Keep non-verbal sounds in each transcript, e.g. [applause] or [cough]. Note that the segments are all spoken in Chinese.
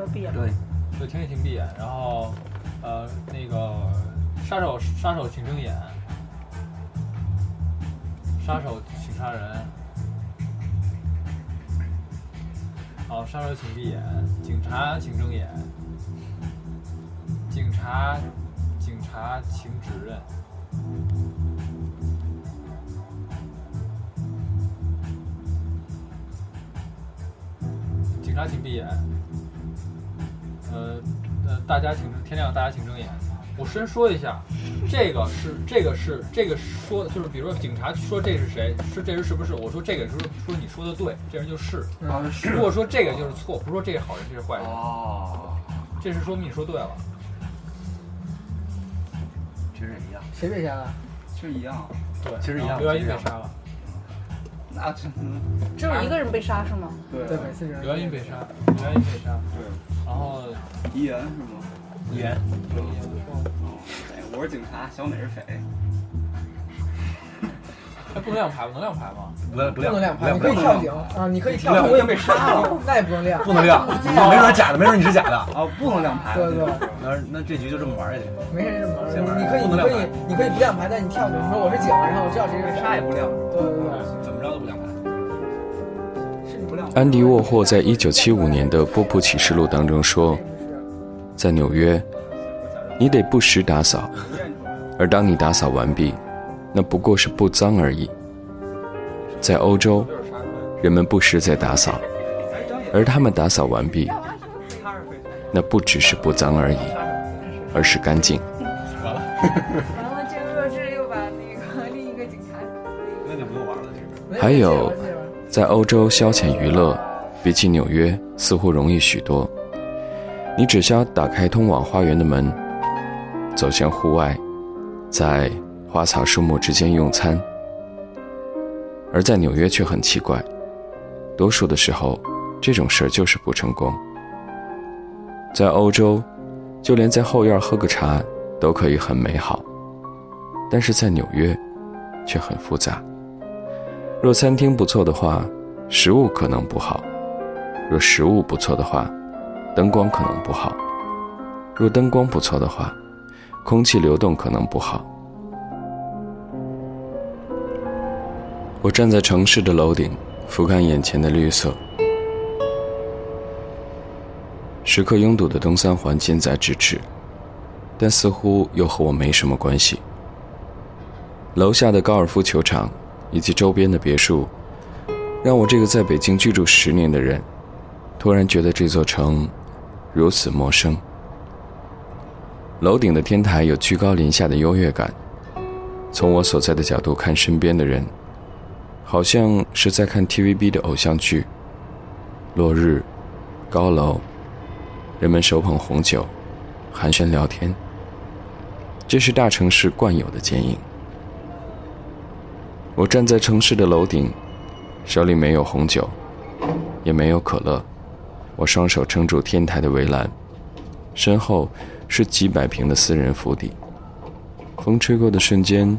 的闭眼。对，对，天晴闭眼，然后呃那个杀手杀手请睁眼，杀手请杀人。好，杀手请闭眼，警察请睁眼，警察警察请指认。警察请闭眼。呃呃，大家请天亮，大家请睁眼。我先说一下，这个是这个是这个说就是，比如说警察说这是谁，是这人是不是？我说这个是说你说的对，这人就是。如果说这个就是错，不是说这是好人，这是坏人，哦，这是说明你说对了。其实也一样，谁被杀了？其实一样，对，其实一样刘元英被杀了，那真只有一个人被杀是吗？对对，刘元英被杀，刘元英被杀，对，然后遗言是吗？遗言，哦，哎，我是警察，小美是匪。哎，不能亮牌吗？能亮牌吗？不不不能亮牌，你可以跳井啊，你可以跳井，我已经被杀了，[laughs] 那也不能亮。不能亮，没准是假的，没准你是假的。啊，不能亮牌。对对，那那这局就这么玩下去。没事这么玩行你可以，你可以，你可以不亮牌，但你跳井，你说我是警，然后我知道谁是杀也不亮，对对对，安迪沃霍在一九七五年的《波普启示录》当中说，在纽约，你得不时打扫，而当你打扫完毕，那不过是不脏而已。在欧洲，人们不时在打扫，而他们打扫完毕，那不只是不脏而已，而是干净。完了，这个弱智又把那个 [laughs] 另一个警察。那就不用玩了，这个。还有，在欧洲消遣娱乐，比起纽约似乎容易许多。你只需要打开通往花园的门，走向户外，在花草树木之间用餐。而在纽约却很奇怪，多数的时候，这种事儿就是不成功。在欧洲，就连在后院喝个茶都可以很美好，但是在纽约，却很复杂。若餐厅不错的话，食物可能不好；若食物不错的话，灯光可能不好；若灯光不错的话，空气流动可能不好。我站在城市的楼顶，俯瞰眼前的绿色，时刻拥堵的东三环近在咫尺，但似乎又和我没什么关系。楼下的高尔夫球场以及周边的别墅，让我这个在北京居住十年的人，突然觉得这座城如此陌生。楼顶的天台有居高临下的优越感，从我所在的角度看，身边的人，好像是在看 TVB 的偶像剧。落日，高楼，人们手捧红酒，寒暄聊天。这是大城市惯有的剪影。我站在城市的楼顶，手里没有红酒，也没有可乐，我双手撑住天台的围栏，身后是几百平的私人府邸。风吹过的瞬间，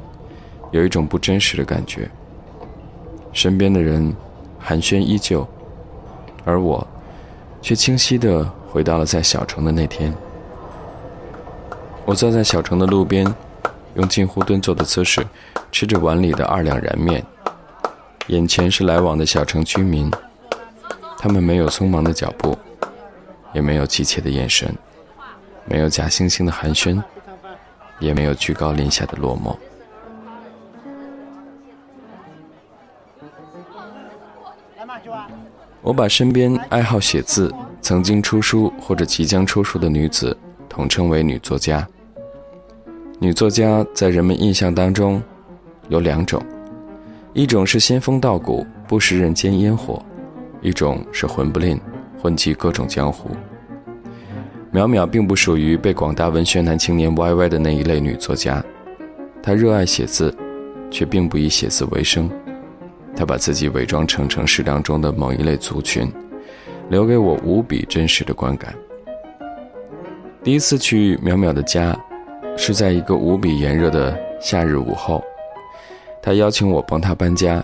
有一种不真实的感觉。身边的人寒暄依旧，而我却清晰地回到了在小城的那天。我坐在小城的路边，用近乎蹲坐的姿势吃着碗里的二两燃面，眼前是来往的小城居民，他们没有匆忙的脚步，也没有急切的眼神，没有假惺惺的寒暄，也没有居高临下的落寞。我把身边爱好写字、曾经出书或者即将出书的女子统称为女作家。女作家在人们印象当中有两种，一种是仙风道骨、不食人间烟火；一种是混不吝、混迹各种江湖。淼淼并不属于被广大文学男青年歪歪的那一类女作家，她热爱写字，却并不以写字为生。她把自己伪装成城市当中的某一类族群，留给我无比真实的观感。第一次去淼淼的家，是在一个无比炎热的夏日午后，他邀请我帮他搬家，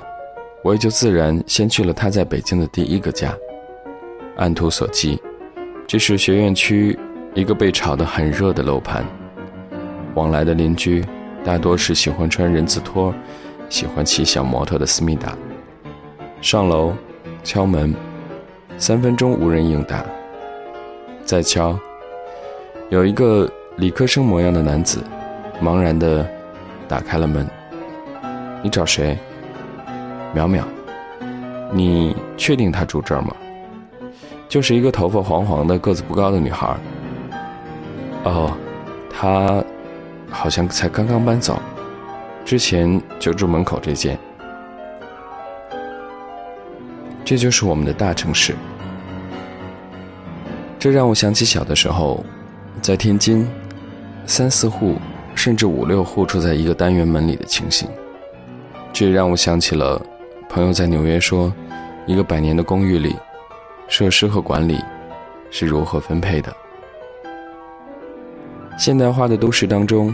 我也就自然先去了他在北京的第一个家。按图索骥，这是学院区一个被炒得很热的楼盘，往来的邻居大多是喜欢穿人字拖、喜欢骑小摩托的思密达。上楼，敲门，三分钟无人应答。再敲，有一个理科生模样的男子，茫然的打开了门。你找谁？淼淼。你确定他住这儿吗？就是一个头发黄黄的、个子不高的女孩。哦，她好像才刚刚搬走，之前就住门口这间。这就是我们的大城市。这让我想起小的时候，在天津，三四户甚至五六户住在一个单元门里的情形。这也让我想起了朋友在纽约说，一个百年的公寓里，设施和管理是如何分配的。现代化的都市当中，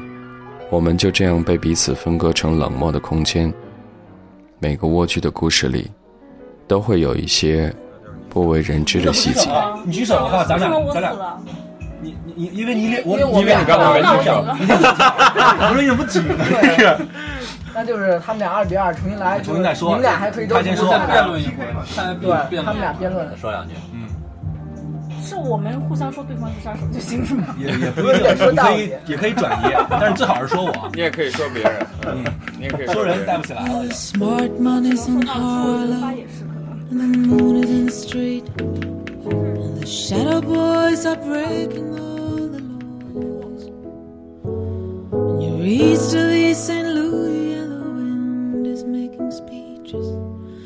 我们就这样被彼此分割成冷漠的空间。每个蜗居的故事里。都会有一些不为人知的细节。你举手的话，咱俩咱俩，你你你，因为你脸我因为我因为你刚才没举手，[laughs] 那我说你怎么举呢？那就是他们俩二比二重新来，重新再说你们俩还可以都他先说再对辩论一回，看来辩辩他们。俩辩论。说两句，嗯是我们互相说对方是杀手就行是吗？也也不用说，你可以也可以转移，但是最好是说我，你也可以说别人，嗯，你也可以说人带不起来了。Smart money's in 发也是可能。The shadow boys are breaking all the laws. And you reach to the St. Louis, and the wind is making speeches,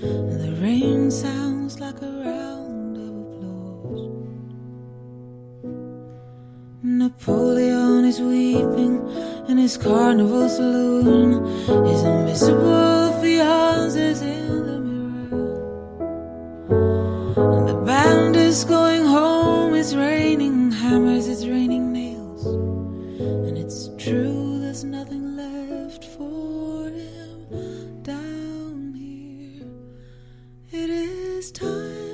and the rain sounds like a round of applause. Napoleon is weeping in his carnival saloon. His invisible fiance's this time.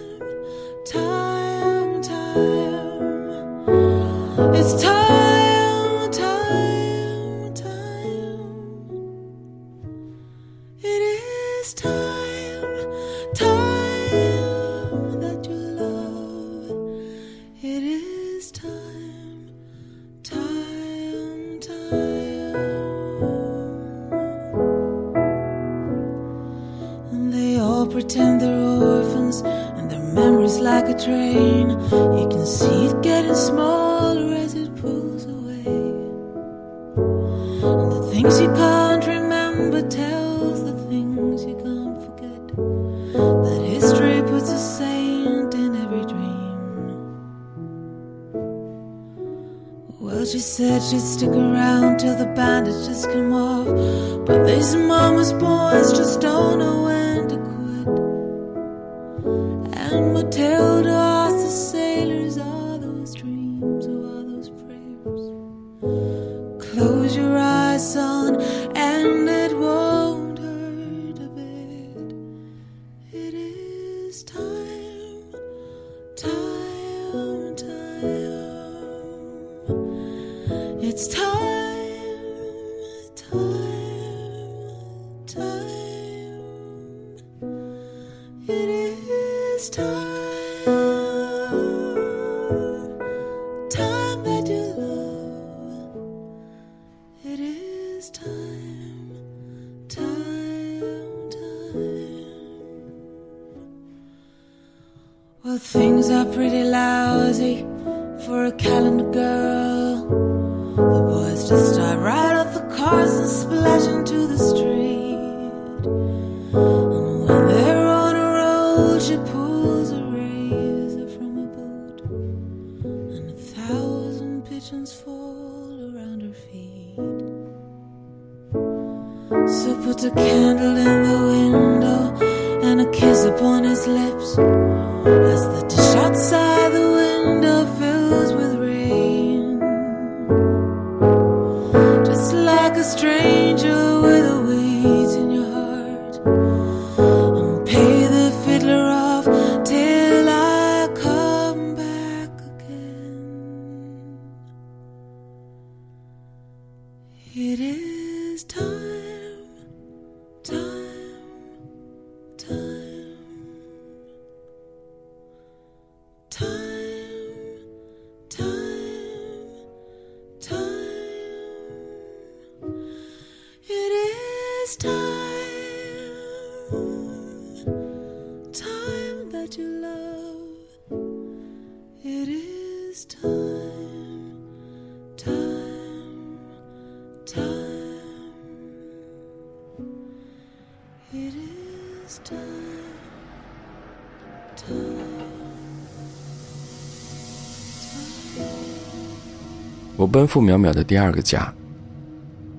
Well, she said she'd stick around till the bandages come off. But these mama's boys just don't know when to quit. And Matilda Things are pretty lousy for a calendar girl. The boys just start right off the cars and splash into the street. And when they're on a roll, she pulls a razor from her boot, and a thousand pigeons fall around her feet. So put a candle in the window and a kiss upon his lips as the 我奔赴淼淼的第二个家，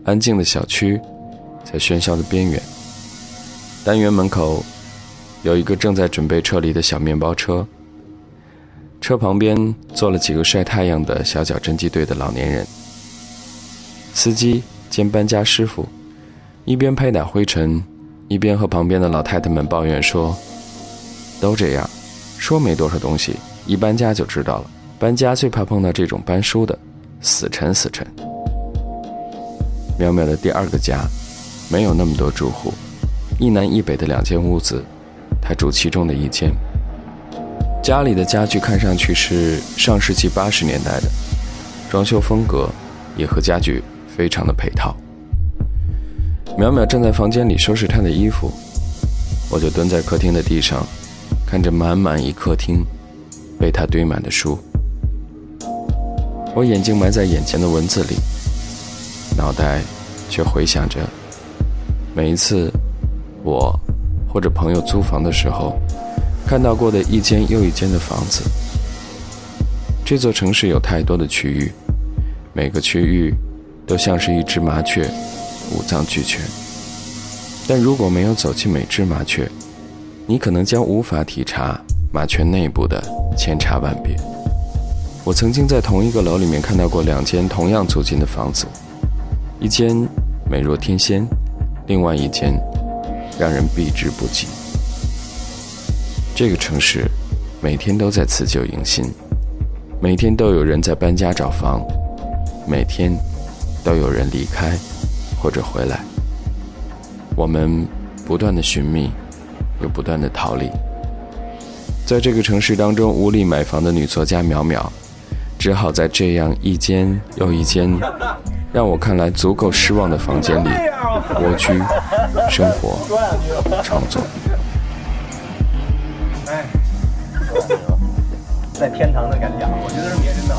安静的小区，在喧嚣的边缘。单元门口有一个正在准备撤离的小面包车，车旁边坐了几个晒太阳的小脚侦缉队的老年人。司机兼搬家师傅，一边拍打灰尘，一边和旁边的老太太们抱怨说：“都这样，说没多少东西，一搬家就知道了。搬家最怕碰到这种搬书的。”死沉死沉。淼淼的第二个家，没有那么多住户，一南一北的两间屋子，她住其中的一间。家里的家具看上去是上世纪八十年代的，装修风格也和家具非常的配套。淼淼正在房间里收拾她的衣服，我就蹲在客厅的地上，看着满满一客厅被她堆满的书。我眼睛埋在眼前的文字里，脑袋却回想着每一次我或者朋友租房的时候看到过的一间又一间的房子。这座城市有太多的区域，每个区域都像是一只麻雀，五脏俱全。但如果没有走进每只麻雀，你可能将无法体察麻雀内部的千差万别。我曾经在同一个楼里面看到过两间同样租金的房子，一间美若天仙，另外一间让人避之不及。这个城市每天都在辞旧迎新，每天都有人在搬家找房，每天都有人离开或者回来。我们不断的寻觅，又不断的逃离。在这个城市当中，无力买房的女作家淼淼。只好在这样一间又一间让我看来足够失望的房间里蜗居、生活、创作。哎，在天堂的感觉，我觉得是别人的。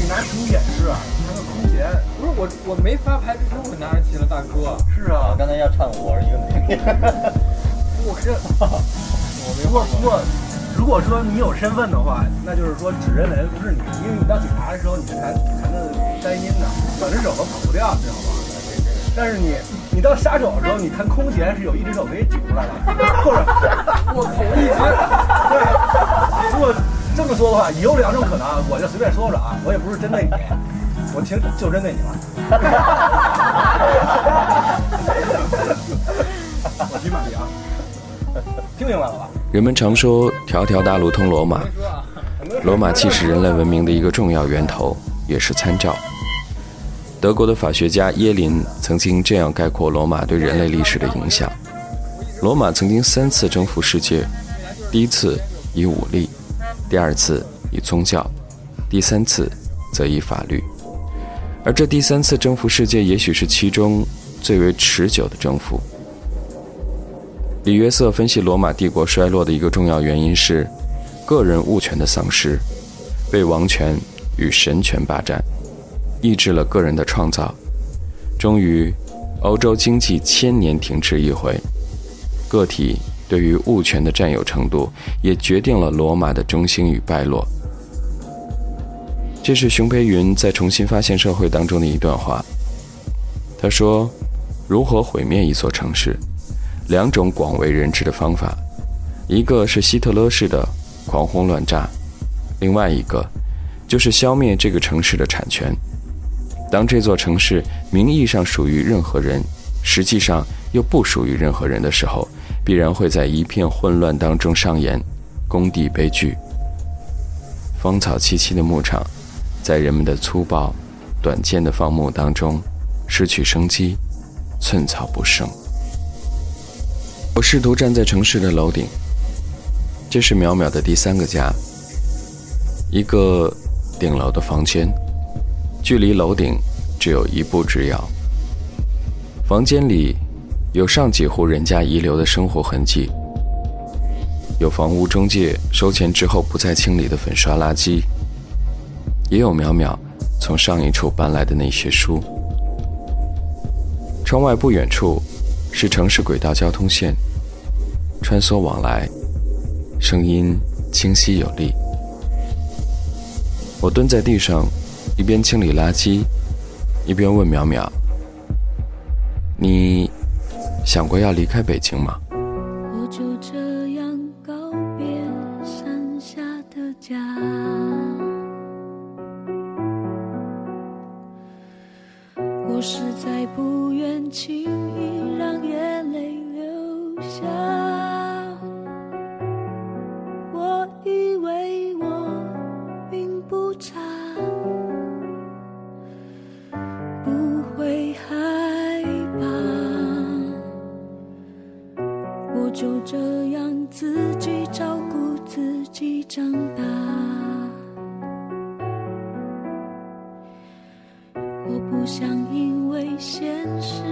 你拿屏幕演示啊，拿个空闲。不是我，我没发牌之前我拿着琴了，大哥。是啊，刚才要唱我是一个美女。[laughs] 我这，我没过不过。如果说你有身份的话，那就是说指认的人不是你，因为你当警察的时候你是弹弹的单音的，两只手都跑不掉，知道吗？但是你你到杀手的时候，你弹空弦是有一只手可以举出来的，或者 [laughs] 我同意。对，如果这么说的话，也有两种可能，我就随便说说啊，我也不是针对你，我听就针对你了。[laughs] 我骑马的啊，听明白了吧？人们常说“条条大路通罗马”，罗马既是人类文明的一个重要源头，也是参照。德国的法学家耶林曾经这样概括罗马对人类历史的影响：罗马曾经三次征服世界，第一次以武力，第二次以宗教，第三次则以法律。而这第三次征服世界，也许是其中最为持久的征服。李约瑟分析罗马帝国衰落的一个重要原因是，个人物权的丧失，被王权与神权霸占，抑制了个人的创造。终于，欧洲经济千年停滞一回，个体对于物权的占有程度，也决定了罗马的中兴与败落。这是熊培云在《重新发现社会》当中的一段话。他说：“如何毁灭一座城市？”两种广为人知的方法，一个是希特勒式的狂轰乱炸，另外一个就是消灭这个城市的产权。当这座城市名义上属于任何人，实际上又不属于任何人的时候，必然会在一片混乱当中上演工地悲剧。芳草萋萋的牧场，在人们的粗暴、短见的放牧当中失去生机，寸草不生。我试图站在城市的楼顶，这是淼淼的第三个家，一个顶楼的房间，距离楼顶只有一步之遥。房间里有上几户人家遗留的生活痕迹，有房屋中介收钱之后不再清理的粉刷垃圾，也有淼淼从上一处搬来的那些书。窗外不远处是城市轨道交通线，穿梭往来，声音清晰有力。我蹲在地上，一边清理垃圾，一边问淼淼：“你想过要离开北京吗？”我不想因为现实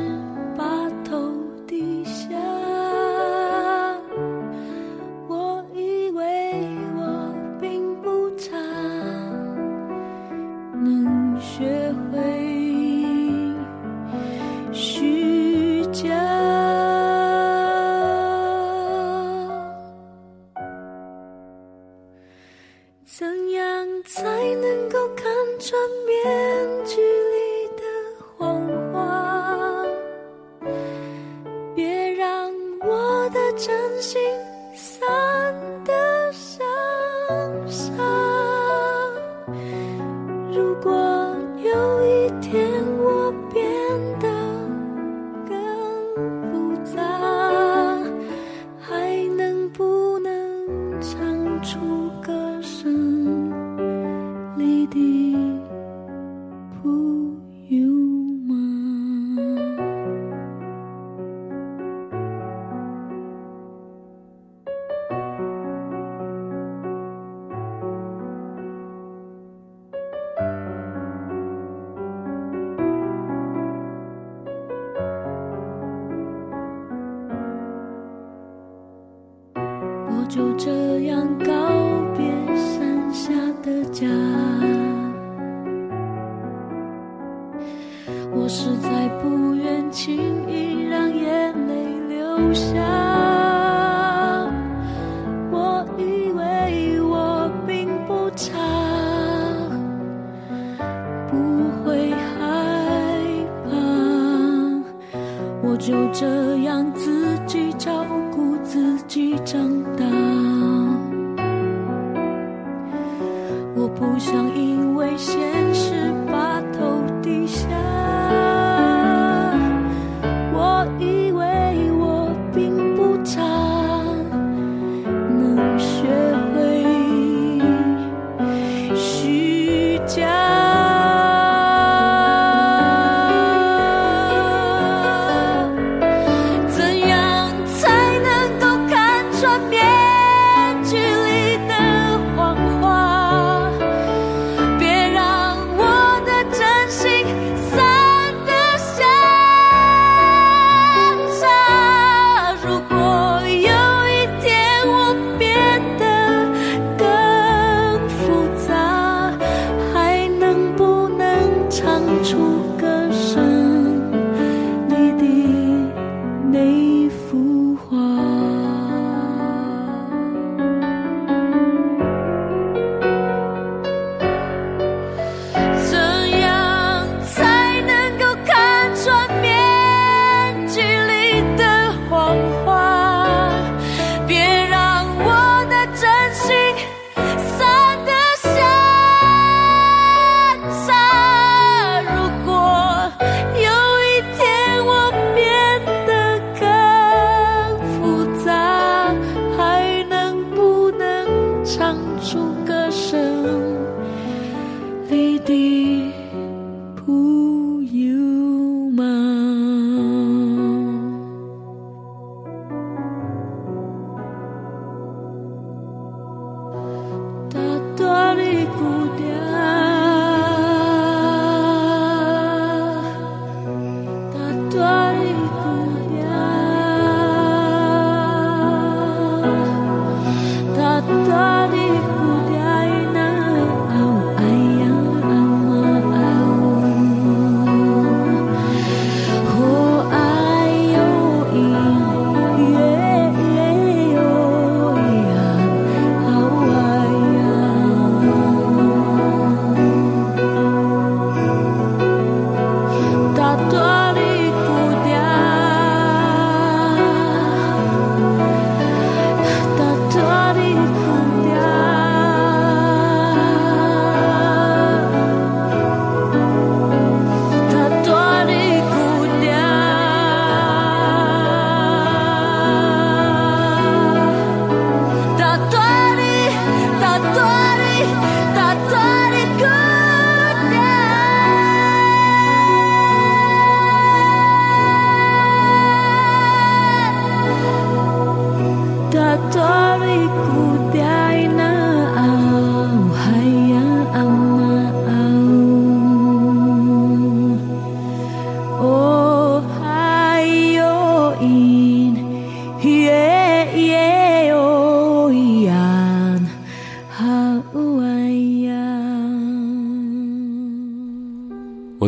差，不会害怕。我就这样自己照顾自己长大。我不想因为现实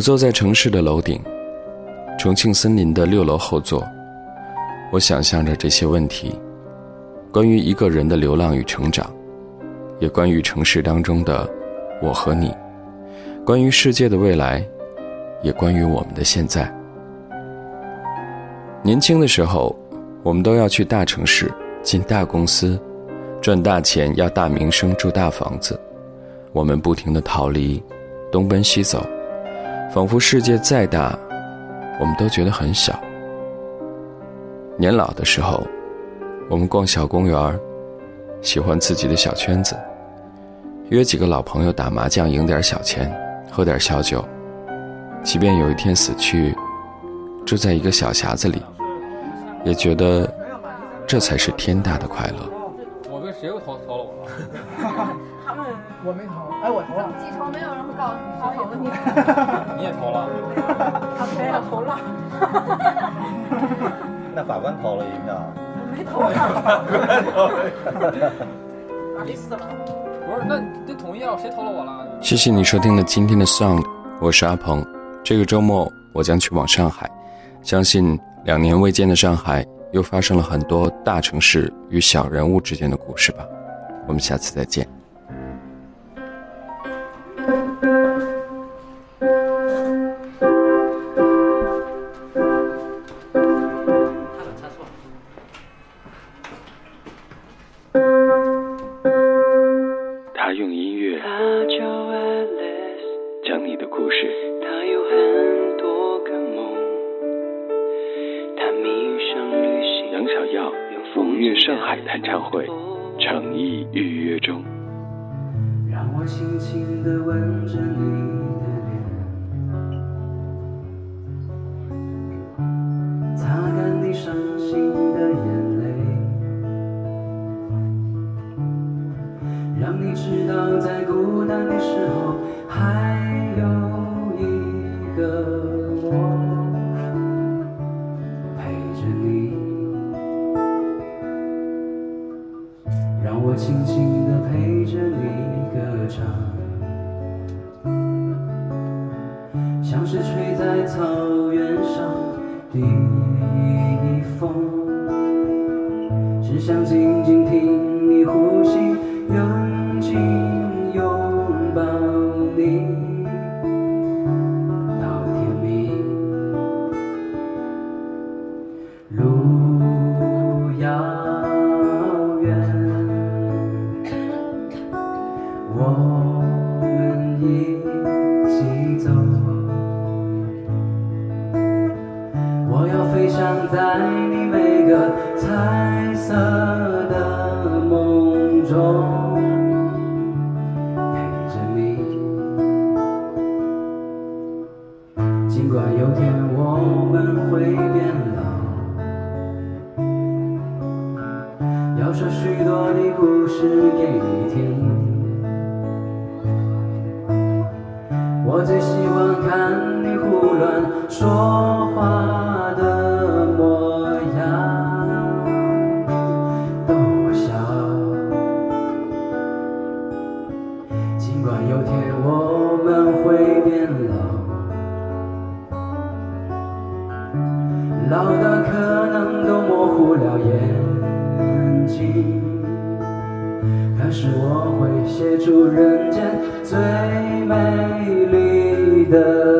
我坐在城市的楼顶，重庆森林的六楼后座，我想象着这些问题：关于一个人的流浪与成长，也关于城市当中的我和你，关于世界的未来，也关于我们的现在。年轻的时候，我们都要去大城市，进大公司，赚大钱，要大名声，住大房子。我们不停的逃离，东奔西走，仿佛世界再大，我们都觉得很小。年老的时候，我们逛小公园，喜欢自己的小圈子，约几个老朋友打麻将，赢点小钱，喝点小酒。即便有一天死去，住在一个小匣子里，也觉得这才是天大的快乐。我跟谁又投投了我了？[laughs] 他们我没投，哎，我投了。记仇，没有人会告诉你他投了你，你也投了？他没有投了，[laughs] 那法官投了一票，没投你死了。不是，那那统一啊，谁投了我了？谢谢你收听了今天的 Sound，我是阿鹏。这个周末我将去往上海，相信两年未见的上海又发生了很多大城市与小人物之间的故事吧。我们下次再见。孤单的时候飞翔在你每个彩色眼睛。但是我会写出人间最美丽的